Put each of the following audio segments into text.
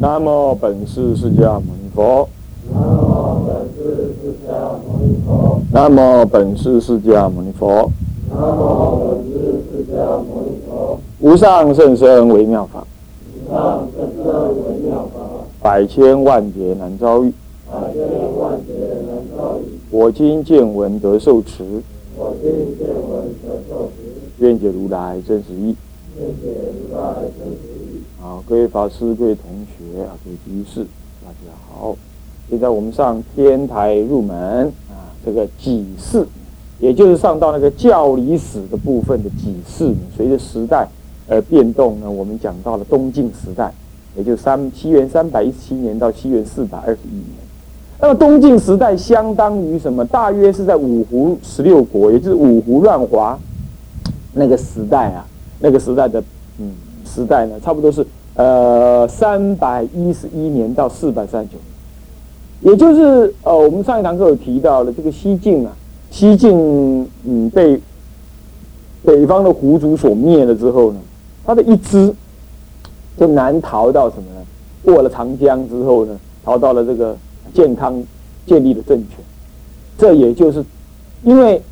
南无本师释迦牟尼佛。南无本师释迦牟尼佛。南无本师释迦牟尼佛。无上甚深微妙法。无上甚深微妙法。百千万劫难遭遇。百千万劫难遭遇。我今见闻得受持。我今见闻得受持。愿解如来真实义。愿解如来真实义。好，各位法师、各位同学啊，各位居士，大家好。现在我们上天台入门啊，这个几世，也就是上到那个教理史的部分的几世。随着时代而变动呢，我们讲到了东晋时代，也就三西元三百一十七年到西元四百二十一年。那么东晋时代相当于什么？大约是在五胡十六国，也就是五胡乱华那个时代啊，那个时代的嗯时代呢，差不多是。呃，三百一十一年到四百三十九年，也就是呃，我们上一堂课有提到了这个西晋啊，西晋嗯被北方的胡族所灭了之后呢，他的一支就南逃到什么呢？过了长江之后呢，逃到了这个健康建立的政权。这也就是因为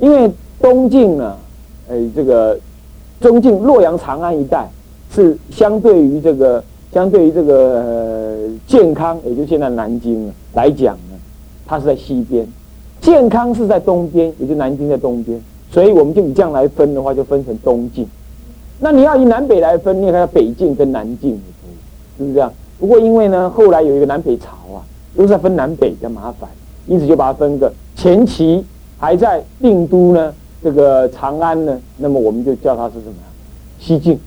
因为东晋呢，哎，这个中晋洛阳、长安一带。是相对于这个，相对于这个呃健康，也就现在南京来讲呢，它是在西边，健康是在东边，也就南京在东边，所以我们就以这样来分的话，就分成东晋。那你要以南北来分，你看北晋跟南晋，是不是这样？不过因为呢，后来有一个南北朝啊，都是在分南北比较麻烦，因此就把它分个前期还在定都呢，这个长安呢，那么我们就叫它是什么？西晋。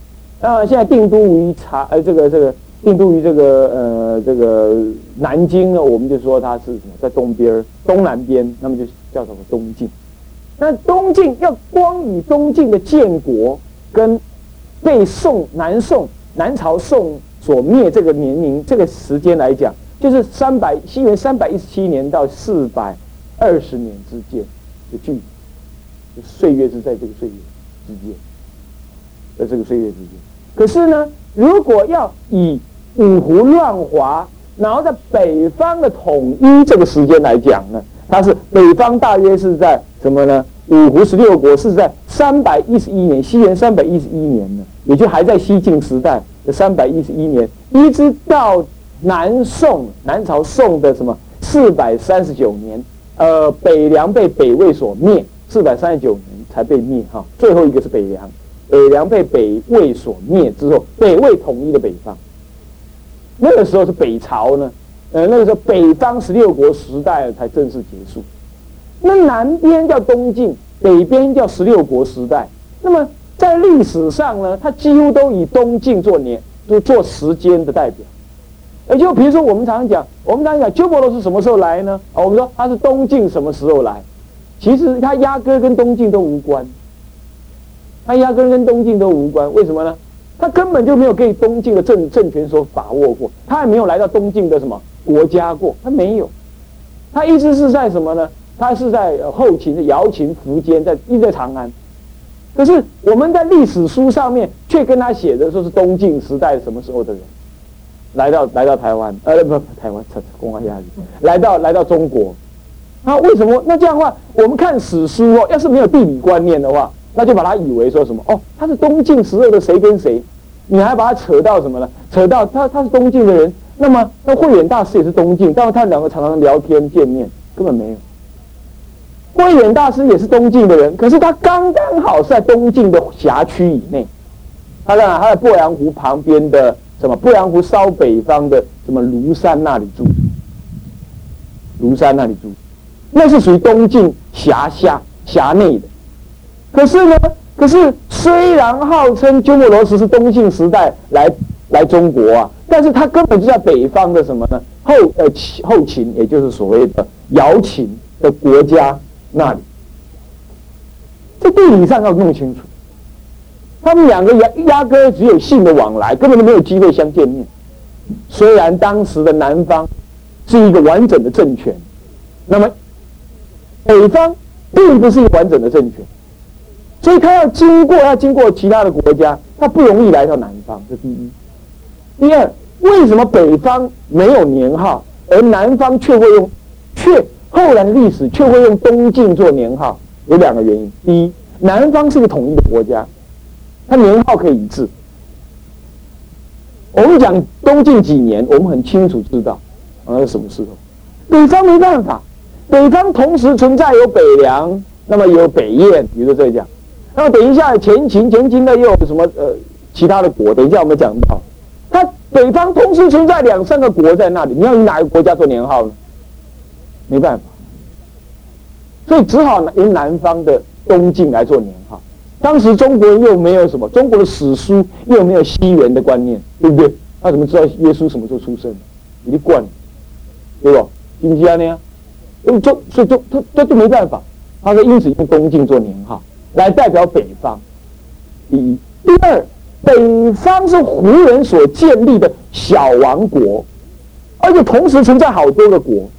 那现在定都于长，呃，这个这个定都于这个呃这个南京呢，我们就说它是什么，在东边东南边，那么就叫什么东晋。那东晋要光以东晋的建国跟被宋南宋南朝宋所灭这个年龄这个时间来讲，就是三百西元三百一十七年到四百二十年之间的距离，岁月是在这个岁月之间，在这个岁月之间。可是呢，如果要以五胡乱华，然后在北方的统一这个时间来讲呢，它是北方大约是在什么呢？五胡十六国是在三百一十一年，西元三百一十一年呢，也就还在西晋时代的三百一十一年，一直到南宋南朝宋的什么四百三十九年，呃，北凉被北魏所灭，四百三十九年才被灭哈，最后一个是北凉。北凉被北魏所灭之后，北魏统一了北方。那个时候是北朝呢，呃，那个时候北方十六国时代才正式结束。那南边叫东晋，北边叫十六国时代。那么在历史上呢，它几乎都以东晋做年，就做时间的代表。也就比如说我们常常讲，我们常讲鸠摩罗是什么时候来呢？啊，我们说他是东晋什么时候来？其实他压根跟东晋都无关。他压根跟东晋都无关，为什么呢？他根本就没有给东晋的政政权所把握过，他也没有来到东晋的什么国家过，他没有。他一直是在什么呢？他是在后秦的瑶秦苻坚，在一直在长安。可是我们在历史书上面却跟他写的说是东晋时代什么时候的人来到来到台湾，呃不台湾，公安压力，来到来到中国。那为什么？那这样的话，我们看史书哦，要是没有地理观念的话。那就把他以为说什么哦，他是东晋时候的谁跟谁，你还把他扯到什么呢？扯到他他是东晋的人，那么那慧远大师也是东晋，但是他两个常常聊天见面，根本没有。慧远大师也是东晋的人，可是他刚刚好是在东晋的辖区以内，他在？他在鄱阳湖旁边的什么？鄱阳湖稍北方的什么庐山那里住，庐山那里住，那是属于东晋辖下辖内的。可是呢？可是虽然号称鸠摩罗什是东晋时代来来中国啊，但是他根本就在北方的什么呢？后呃后秦，也就是所谓的瑶秦的国家那里。在地理上要弄清楚，他们两个压压根只有性的往来，根本就没有机会相见面。虽然当时的南方是一个完整的政权，那么北方并不是一个完整的政权。所以他要经过，要经过其他的国家，他不容易来到南方。这第一。第二，为什么北方没有年号，而南方却会用，却后来的历史却会用东晋做年号？有两个原因。第一，南方是个统一的国家，它年号可以一致。我们讲东晋几年，我们很清楚知道，那是什么时候？北方没办法，北方同时存在有北凉，那么有北燕，比如说这样。那等一下前秦，前秦呢又有什么呃其他的国？等一下我们讲到，它北方同时存在两三个国在那里，你要以哪个国家做年号呢？没办法，所以只好以南方的东晋来做年号。当时中国人又没有什么，中国的史书又没有西元的观念，对不对？他怎么知道耶稣什么时候出生？一贯，对吧？经济啊那样，就所以就他他就没办法。他说，因此用东晋做年号来代表北方。第一，第二，北方是胡人所建立的小王国，而且同时存在好多个国，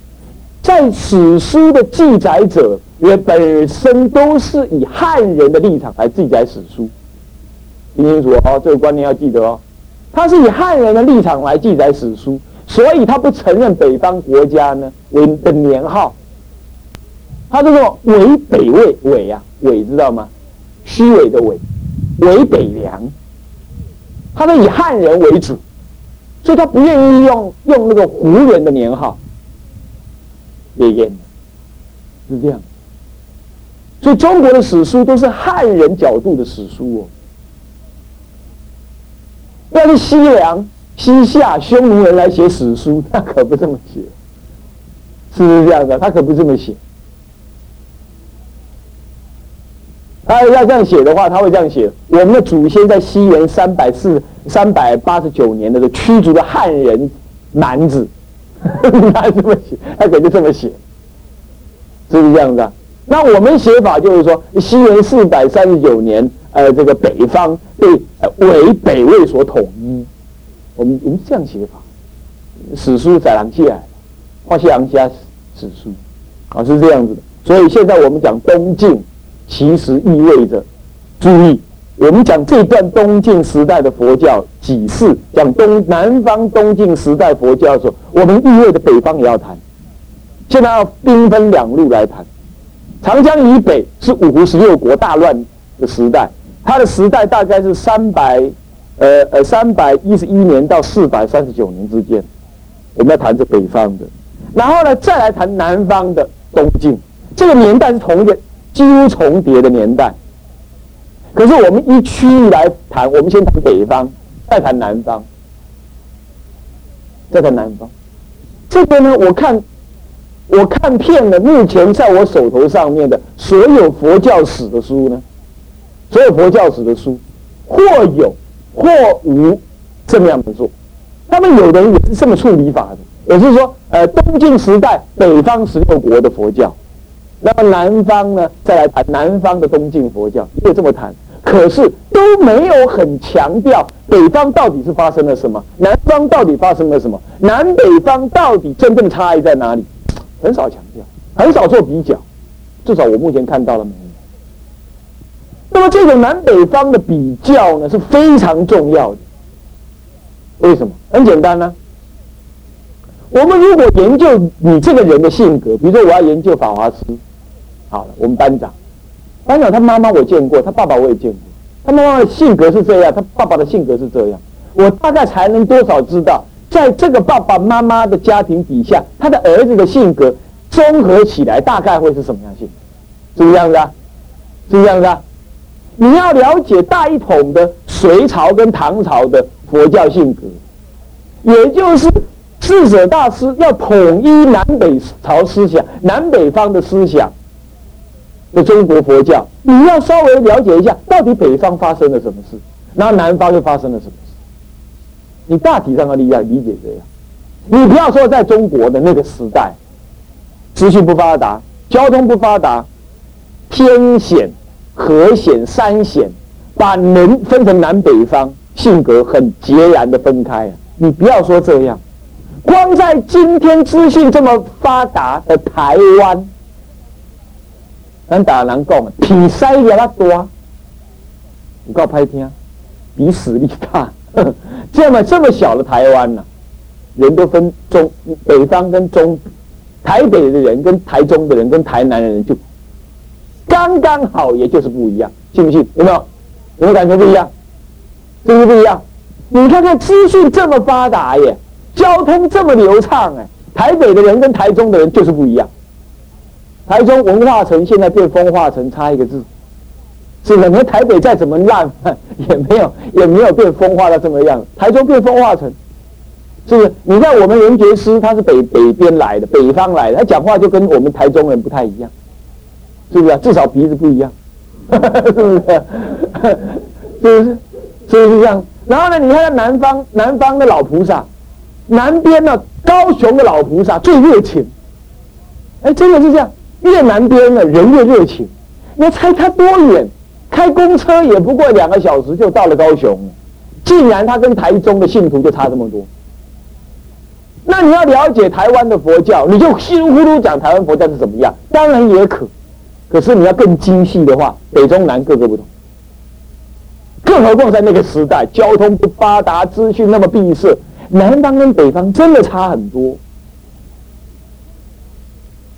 在史书的记载者。也本身都是以汉人的立场来记载史书，听清楚哦，这个观念要记得哦。他是以汉人的立场来记载史书，所以他不承认北方国家呢为的年号。他叫做伪北魏，伪呀，伪知道吗？虚伪的伪，伪北凉。他是以汉人为主，所以他不愿意用用那个胡人的年号。别演，是这样。所以中国的史书都是汉人角度的史书哦。要是西凉、西夏、匈奴人来写史书，他可不这么写，是不是这样的？他可不这么写。他要这样写的话，他会这样写：我们的祖先在西元三百四三百八十九年的时候驱逐了汉人蛮子，他这么写，他可就这么写，是不是这样子啊？那我们写法就是说，西元四百三十九年，呃，这个北方被呃为北魏所统一，我们我们这样写法，史书载狼记啊？画西洋家史书，啊是这样子的。所以现在我们讲东晋，其实意味着，注意，我们讲这段东晋时代的佛教几次讲东南方东晋时代佛教的时候，我们意味着北方也要谈，现在要兵分两路来谈。长江以北是五胡十六国大乱的时代，它的时代大概是三百，呃呃三百一十一年到四百三十九年之间。我们要谈这北方的，然后呢再来谈南方的东晋，这个年代是同一个几乎重叠的年代。可是我们一区域来谈，我们先谈北方，再谈南方，再谈南方。这个呢，我看。我看遍了目前在我手头上面的所有佛教史的书呢，所有佛教史的书，或有或无这么样的做。他们有的人也是这么处理法的，也是说，呃，东晋时代北方十六国的佛教，那么南方呢，再来谈南方的东晋佛教，也这么谈。可是都没有很强调北方到底是发生了什么，南方到底发生了什么，南北方到底真正差异在哪里？很少强调，很少做比较，至少我目前看到了没有。那么这种南北方的比较呢，是非常重要的。为什么？很简单呢。我们如果研究你这个人的性格，比如说我要研究法华师，好了，我们班长，班长他妈妈我见过，他爸爸我也见过，他妈妈的性格是这样，他爸爸的性格是这样，我大概才能多少知道。在这个爸爸妈妈的家庭底下，他的儿子的性格综合起来大概会是什么样性？是不是这样子啊？是不是这样子啊？你要了解大一统的隋朝跟唐朝的佛教性格，也就是智者大师要统一南北朝思想、南北方的思想的中国佛教，你要稍微了解一下，到底北方发生了什么事，然后南方又发生了什么事？你大体上的理解理解这样，你不要说在中国的那个时代，资讯不发达，交通不发达，天险、河险、山险，把人分成南北方，性格很截然的分开啊！你不要说这样，光在今天资讯这么发达的台湾，咱打人讲，比塞也那多，你告拍听，比实力大。这么这么小的台湾呢，人都分中北方跟中，台北的人跟台中的人跟台南的人就刚刚好，也就是不一样，信不信？有没有？有没有感觉不一样？是不是不一样？你看看资讯这么发达耶，交通这么流畅哎，台北的人跟台中的人就是不一样。台中文化城现在变风化城，差一个字。是的，你台北再怎么烂，也没有也没有变风化到这么样。台中变风化成，是不是？你看我们文觉师，他是北北边来的，北方来的，他讲话就跟我们台中人不太一样，是不是？至少鼻子不一样，是不是？是不是？是不是这样？然后呢？你看南方，南方的老菩萨，南边呢，高雄的老菩萨最热情。哎，真的是这样，越南边的人越热情。你猜他多远？开公车也不过两个小时就到了高雄，竟然他跟台中的信徒就差这么多。那你要了解台湾的佛教，你就稀里糊涂讲台湾佛教是怎么样，当然也可。可是你要更精细的话，北中南各个不同。更何况在那个时代，交通不发达，资讯那么闭塞，南方跟北方真的差很多。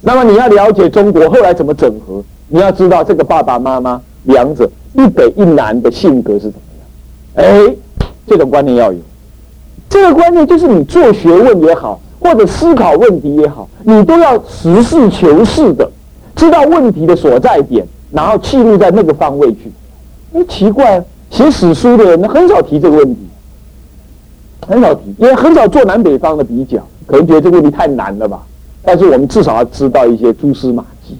那么你要了解中国后来怎么整合，你要知道这个爸爸妈妈。两者一北一南的性格是怎么样？哎，这种观念要有。这个观念就是你做学问也好，或者思考问题也好，你都要实事求是的，知道问题的所在点，然后记录在那个方位去。哎，奇怪，写史书的人很少提这个问题，很少提，因为很少做南北方的比较，可能觉得这个问题太难了吧。但是我们至少要知道一些蛛丝马迹。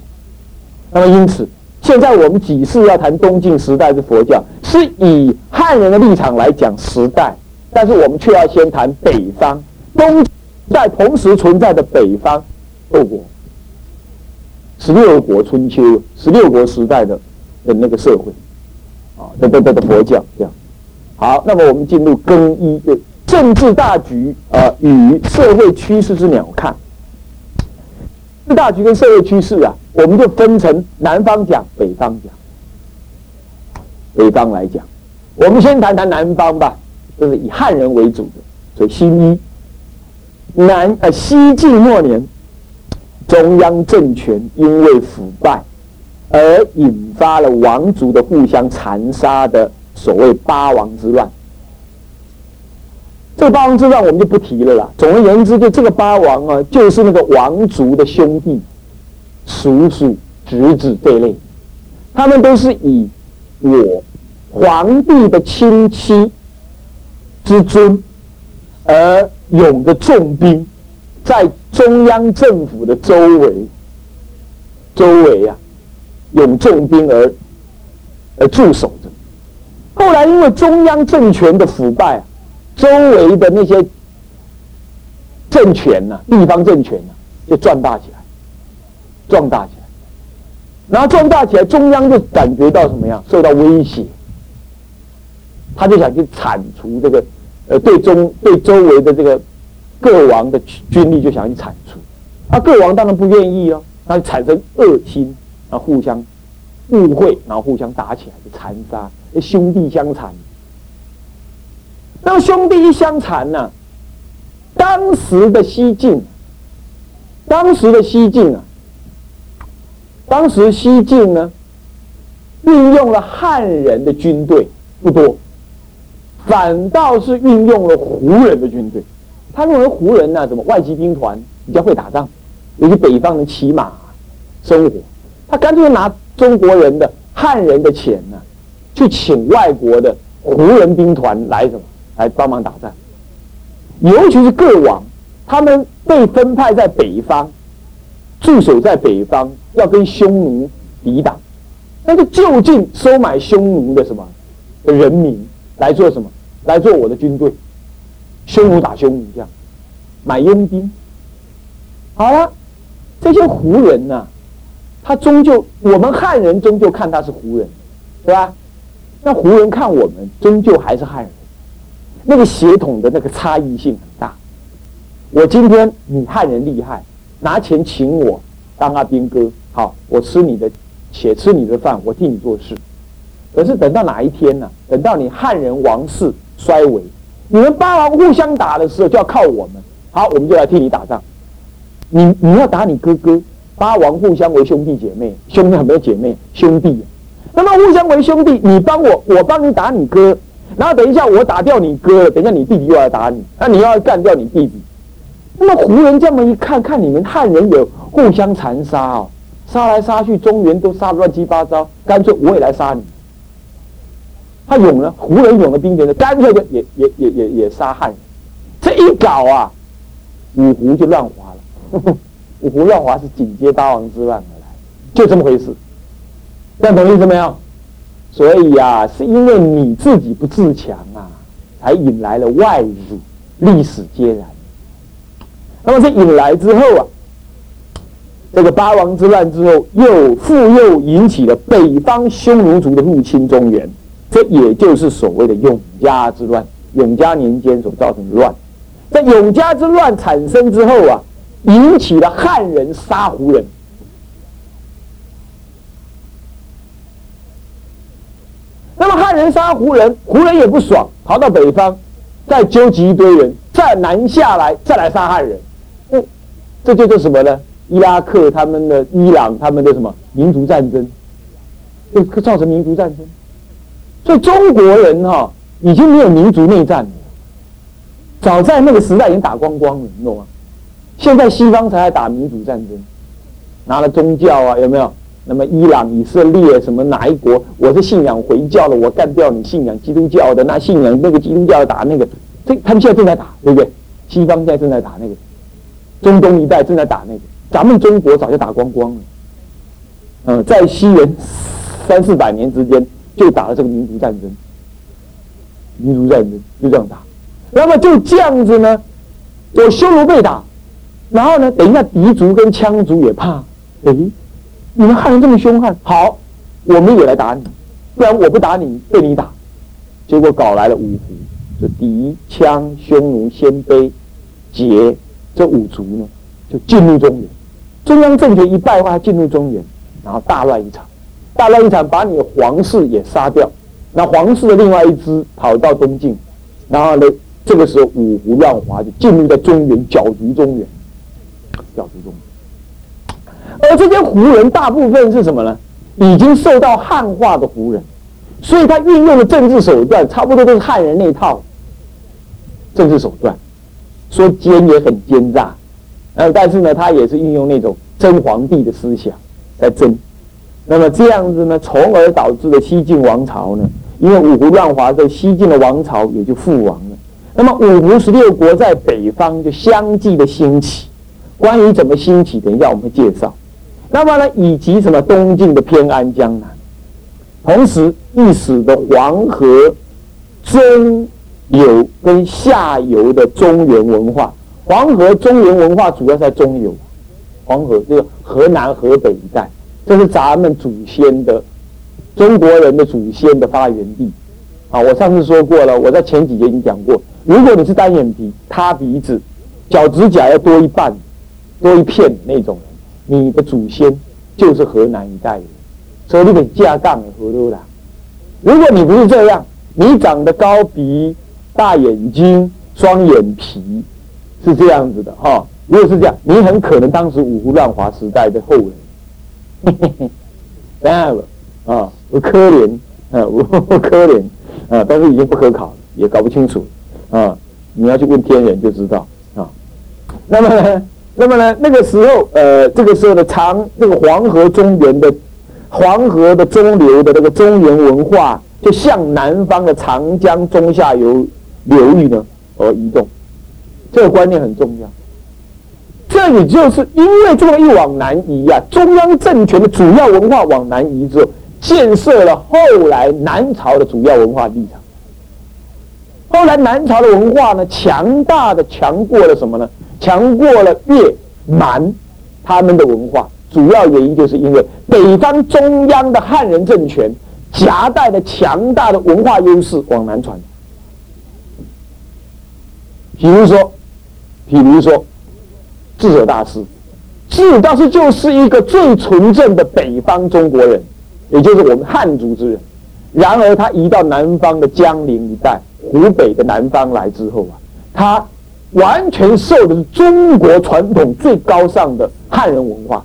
那么因此。现在我们几次要谈东晋时代的佛教，是以汉人的立场来讲时代，但是我们却要先谈北方东在同时存在的北方六国，十六国春秋，十六国时代的的那个社会，啊，的的的的佛教这样。好，那么我们进入更一的政治大局啊与社会趋势之鸟瞰大局跟社会趋势啊，我们就分成南方讲、北方讲。北方来讲，我们先谈谈南方吧，就是以汉人为主的。所以新一南呃西晋末年，中央政权因为腐败而引发了王族的互相残杀的所谓八王之乱。这个八王之乱我们就不提了啦。总而言之，就这个八王啊，就是那个王族的兄弟、叔叔、侄子这类，他们都是以我皇帝的亲戚之尊而拥着重兵，在中央政府的周围、周围啊，用重兵而而驻守着。后来因为中央政权的腐败啊。周围的那些政权呢，地方政权呢，就壮大起来，壮大起来，然后壮大起来，中央就感觉到什么样？受到威胁，他就想去铲除这个，呃，对中对周围的这个各王的军力就想去铲除，啊，各王当然不愿意哦，那就产生恶心，然后互相误会，然后互相打起来，就残杀，兄弟相残。那么兄弟一相残呢？当时的西晋，当时的西晋啊，当时西晋呢，运用了汉人的军队不多，反倒是运用了胡人的军队。他认为胡人呢，什么外籍兵团比较会打仗，尤其北方人骑马生活，他干脆拿中国人的汉人的钱呢，去请外国的胡人兵团来什么？来帮忙打仗，尤其是各王，他们被分派在北方，驻守在北方，要跟匈奴抵挡，那就就近收买匈奴的什么的人民来做什么？来做我的军队，匈奴打匈奴这样，买佣兵。好了，这些胡人呢，他终究我们汉人终究看他是胡人，对吧？那胡人看我们终究还是汉人。那个血统的那个差异性很大。我今天你汉人厉害，拿钱请我当阿兵哥，好，我吃你的，且吃你的饭，我替你做事。可是等到哪一天呢？等到你汉人王室衰微，你们八王互相打的时候，就要靠我们。好，我们就来替你打仗。你你要打你哥哥，八王互相为兄弟姐妹，兄弟很多姐妹，兄弟。那么互相为兄弟，你帮我，我帮你打你哥，然后等一下我打掉你哥，等一下你弟弟又来打你，那你要干掉你弟弟。那么胡人这么一看，看你们汉人有互相残杀哦，杀来杀去，中原都杀的乱七八糟，干脆我也来杀你。他勇了，胡人勇的兵权的，干脆就也也也也也杀汉人。这一搞啊，五胡就乱华了。五胡乱华是紧接八王之乱而来，就这么回事。这样懂意思没有？所以呀，是因为你自己不自强啊，才引来了外辱，历史皆然。那么这引来之后啊，这个八王之乱之后，又复又引起了北方匈奴族的入侵中原，这也就是所谓的永嘉之乱。永嘉年间所造成的乱，在永嘉之乱产生之后啊，引起了汉人杀胡人。那么汉人杀胡人，胡人也不爽，跑到北方，再纠集一堆人，再南下来，再来杀汉人。嗯，这就是什么呢？伊拉克他们的、伊朗他们的什么民族战争，就造成民族战争。所以中国人哈已经没有民族内战了，早在那个时代已经打光光了，你懂吗？现在西方才在打民族战争，拿了宗教啊，有没有？那么伊朗、以色列什么哪一国？我是信仰回教的，我干掉你信仰基督教的，那信仰那个基督教打那个，这他们现在正在打，对不对？西方现在正在打那个，中东一带正在打那个，咱们中国早就打光光了。嗯，在西元三四百年之间就打了这个民族战争，民族战争就这样打。那么就这样子呢，我匈奴被打，然后呢，等一下敌族跟羌族也怕，哎。你们汉人这么凶悍，好，我们也来打你，不然我不打你，被你打，结果搞来了五胡，这狄、羌、匈奴、鲜卑、羯这五族呢，就进入中原，中央政权一败坏，进入中原，然后大乱一场，大乱一场，把你皇室也杀掉，那皇室的另外一支跑到东晋，然后呢，这个时候五胡乱华就进入到中原，搅局中原，搅局中原。而这些胡人大部分是什么呢？已经受到汉化的胡人，所以他运用的政治手段差不多都是汉人那套政治手段，说奸也很奸诈，呃，但是呢，他也是运用那种真皇帝的思想在争。那么这样子呢，从而导致了西晋王朝呢，因为五胡乱华，这西晋的王朝也就覆亡了。那么五胡十六国在北方就相继的兴起。关于怎么兴起，等一下我们会介绍。那么呢，以及什么东晋的偏安江南，同时历史的黄河中游跟下游的中原文化，黄河中原文化主要在中游，黄河这个河南河北一带，这是咱们祖先的中国人的祖先的发源地。啊，我上次说过了，我在前几节已经讲过，如果你是单眼皮、塌鼻子、脚趾甲要多一半、多一片那种。你的祖先就是河南一带的，所以你得架杠河流啦。如果你不是这样，你长得高鼻、大眼睛、双眼皮，是这样子的哈。如果是这样，你很可能当时五胡乱华时代的后人。嘿嘿嘿，这样了啊，我可怜啊，我可怜啊，但是已经不可考，也搞不清楚啊。你要去问天人就知道啊。那么呢？那么呢，那个时候，呃，这个时候的长这个黄河中原的黄河的中流的那个中原文化，就向南方的长江中下游流域呢而移动，这个观念很重要。这也就是因为这么一往南移啊，中央政权的主要文化往南移之后，建设了后来南朝的主要文化立场。后来南朝的文化呢，强大的强过了什么呢？强过了越蛮，他们的文化主要原因就是因为北方中央的汉人政权夹带的强大的文化优势往南传。比如说，比如说，智者大师，智者大师就是一个最纯正的北方中国人，也就是我们汉族之人。然而他移到南方的江陵一带、湖北的南方来之后啊，他。完全受的是中国传统最高尚的汉人文化。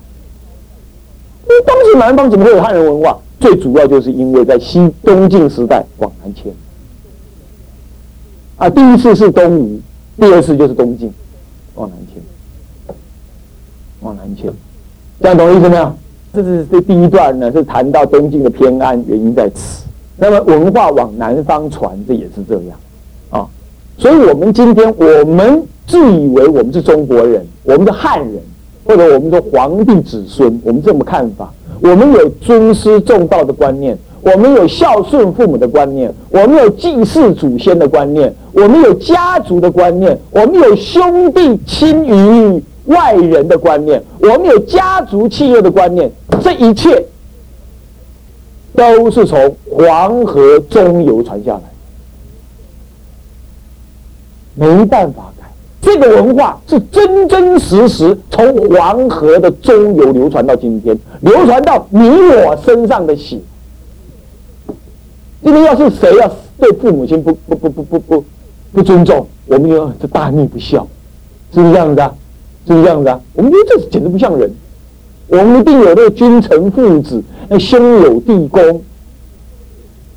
那当时南方怎么会有汉人文化？最主要就是因为在西东晋时代往南迁。啊，第一次是东吴，第二次就是东晋，往南迁，往南迁，这样懂意思没有？这是这第一段呢，是谈到东晋的偏安，原因在此。那么文化往南方传，这也是这样。所以，我们今天我们自以为我们是中国人，我们是汉人，或者我们的皇帝子孙，我们这么看法。我们有尊师重道的观念。我们有孝顺父母的观念，我们有祭祀祖先的观念，我们有家族的观念，我们有兄弟亲于外人的观念，我们有家族企业的观念，这一切都是从黄河中游传下来，没办法改。这个文化是真真实实从黄河的中游流传到今天，流传到你我身上的血。今天要是谁要对父母亲不不不不不不不尊重，我们就这大逆不孝，是不是这样子啊？是不是这样子啊？我们觉得这是简直不像人。我们一定有那个君臣父子、那兄友弟恭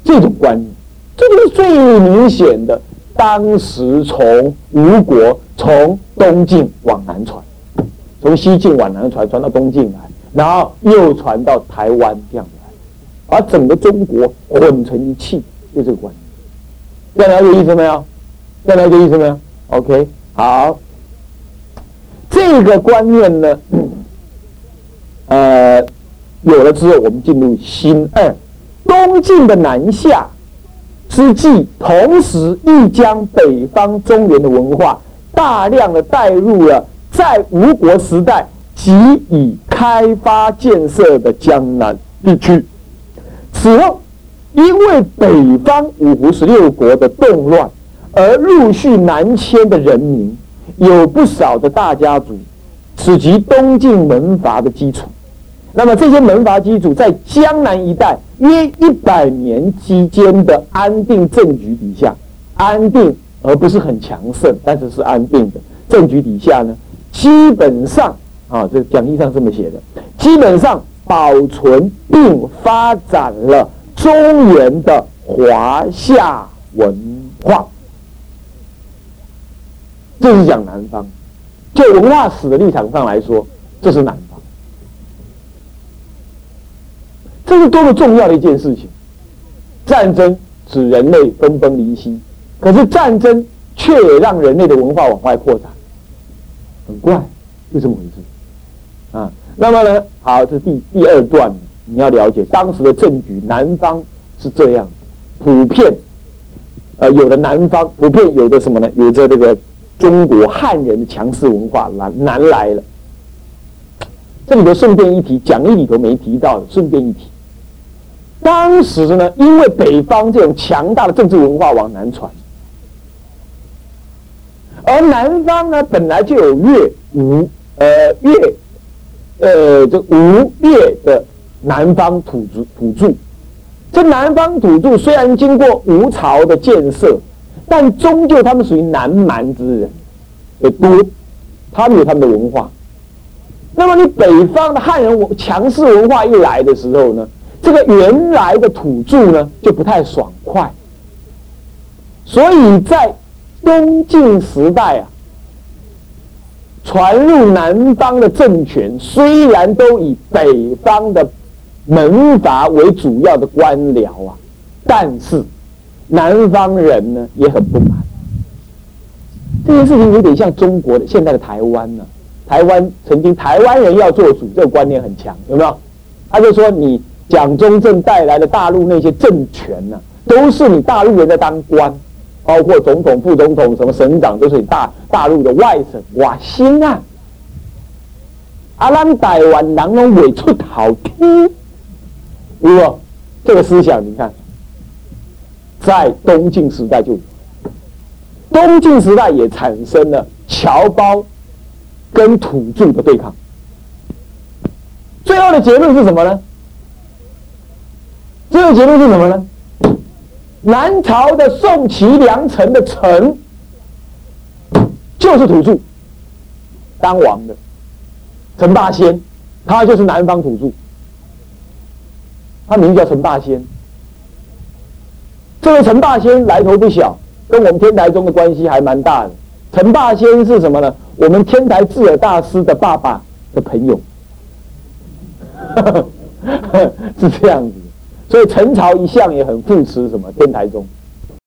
这种观念，这就是最明显的。当时从吴国从东晋往南传，从西晋往南传，传到东晋来，然后又传到台湾这样。把整个中国混成一气，就这个观念，这样了解意思没有？这样了解意思没有？OK，好，这个观念呢，呃，有了之后，我们进入新二，东晋的南下之际，同时亦将北方中原的文化大量的带入了在吴国时代即已开发建设的江南地区。此后，因为北方五胡十六国的动乱，而陆续南迁的人民有不少的大家族，此即东晋门阀的基础。那么这些门阀基础在江南一带约一百年期间的安定政局底下，安定而不是很强盛，但是是安定的政局底下呢，基本上啊，这讲义上这么写的，基本上。保存并发展了中原的华夏文化，这是讲南方。就文化史的立场上来说，这是南。这是多么重要的一件事情！战争使人类分崩离析，可是战争却也让人类的文化往外扩展，很怪，是这么回事啊？那么呢？好，这是第第二段，你要了解当时的政局。南方是这样，普遍，呃，有的南方普遍有的什么呢？有着这个中国汉人的强势文化南南来了。这里头顺便一提，讲义里头没提到的，顺便一提。当时呢，因为北方这种强大的政治文化往南传，而南方呢本来就有越吴，呃越。呃，这吴越的南方土著土著，这南方土著虽然经过吴朝的建设，但终究他们属于南蛮之人，的多，他们有他们的文化。那么你北方的汉人文强势文化一来的时候呢，这个原来的土著呢就不太爽快，所以在东晋时代啊。传入南方的政权虽然都以北方的门阀为主要的官僚啊，但是南方人呢也很不满。这件事情有点像中国的现在的台湾呢。台湾曾经台湾人要做主，这个观念很强，有没有？他就说你蒋中正带来的大陆那些政权呢，都是你大陆人在当官。包括总统、副总统、什么省长，都是你大大陆的外省哇，心啊！阿兰台湾人拢未出头天，如果这个思想，你看，在东晋时代就，东晋时代也产生了侨胞跟土著的对抗。最后的结论是什么呢？这个结论是什么呢？南朝的宋齐梁陈的陈，就是土著当王的陈霸先，他就是南方土著，他名叫陈霸先。这位陈霸先来头不小，跟我们天台宗的关系还蛮大的。陈霸先是什么呢？我们天台智尔大师的爸爸的朋友，是这样子。所以陈朝一向也很扶持什么天台宗。